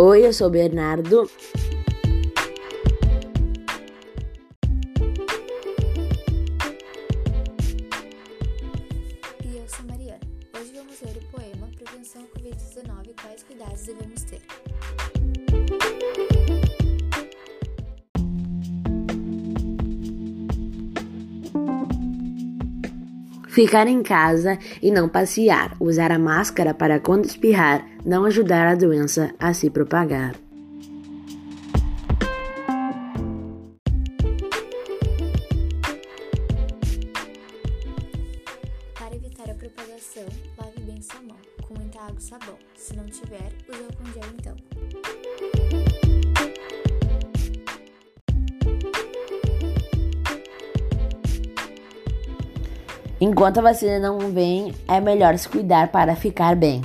Oi, eu sou o Bernardo. E eu sou Mariana. Hoje vamos ler o poema Prevenção ao Covid-19 Quais cuidados devemos ter? Ficar em casa e não passear. Usar a máscara para quando espirrar, não ajudar a doença a se propagar. Para evitar a propagação, lave bem sua mão, com muita água e sabão. Se não tiver, use álcool gel então. Enquanto a vacina não vem, é melhor se cuidar para ficar bem.